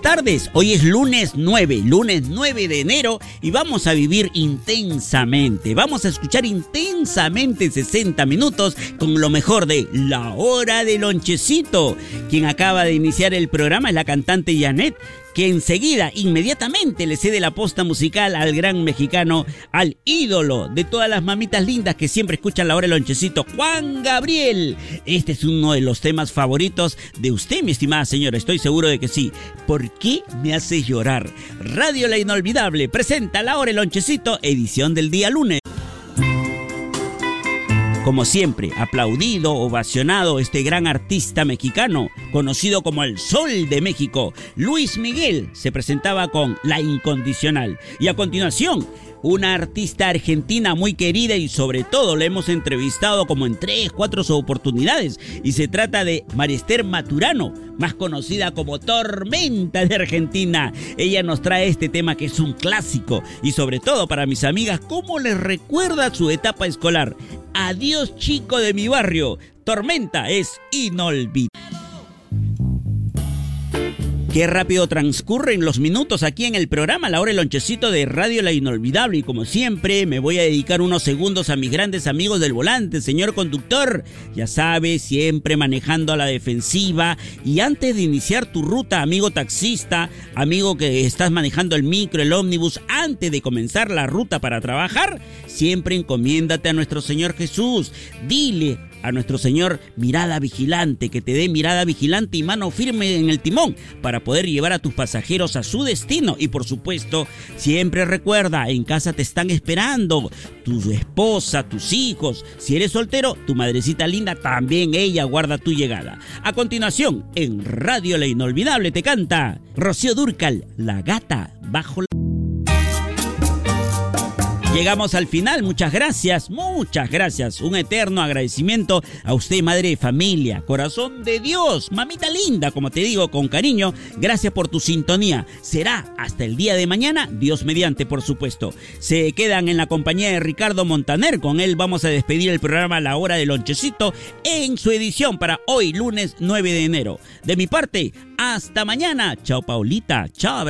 tardes. Hoy es lunes 9, lunes 9 de enero y vamos a vivir intensamente. Vamos a escuchar intensamente 60 minutos con lo mejor de La Hora del Lonchecito. Quien acaba de iniciar el programa es la cantante Janet que enseguida, inmediatamente le cede la posta musical al gran mexicano, al ídolo de todas las mamitas lindas que siempre escuchan la hora del lonchecito, Juan Gabriel. Este es uno de los temas favoritos de usted, mi estimada señora, estoy seguro de que sí. ¿Por qué me hace llorar? Radio La Inolvidable presenta la hora del lonchecito, edición del día lunes. Como siempre, aplaudido, ovacionado este gran artista mexicano, conocido como el Sol de México, Luis Miguel, se presentaba con La Incondicional. Y a continuación, una artista argentina muy querida y sobre todo la hemos entrevistado como en tres, cuatro oportunidades. Y se trata de Marister Maturano, más conocida como Tormenta de Argentina. Ella nos trae este tema que es un clásico y sobre todo para mis amigas, cómo les recuerda su etapa escolar. Adiós chico de mi barrio. Tormenta es inolvidable. Qué rápido transcurren los minutos aquí en el programa, la hora el lonchecito de Radio La Inolvidable. Y como siempre, me voy a dedicar unos segundos a mis grandes amigos del volante, señor conductor. Ya sabes, siempre manejando a la defensiva. Y antes de iniciar tu ruta, amigo taxista, amigo que estás manejando el micro, el ómnibus, antes de comenzar la ruta para trabajar, siempre encomiéndate a nuestro Señor Jesús. Dile a nuestro Señor mirada vigilante, que te dé mirada vigilante y mano firme en el timón para poder llevar a tus pasajeros a su destino. Y por supuesto, siempre recuerda, en casa te están esperando tu esposa, tus hijos. Si eres soltero, tu madrecita linda, también ella guarda tu llegada. A continuación, en Radio La Inolvidable te canta Rocío Durcal, la gata bajo la... Llegamos al final, muchas gracias, muchas gracias. Un eterno agradecimiento a usted, madre de familia, corazón de Dios, mamita linda, como te digo con cariño. Gracias por tu sintonía. Será hasta el día de mañana, Dios mediante, por supuesto. Se quedan en la compañía de Ricardo Montaner. Con él vamos a despedir el programa La Hora del Lonchecito en su edición para hoy, lunes 9 de enero. De mi parte, hasta mañana. Chao, Paulita. Chao,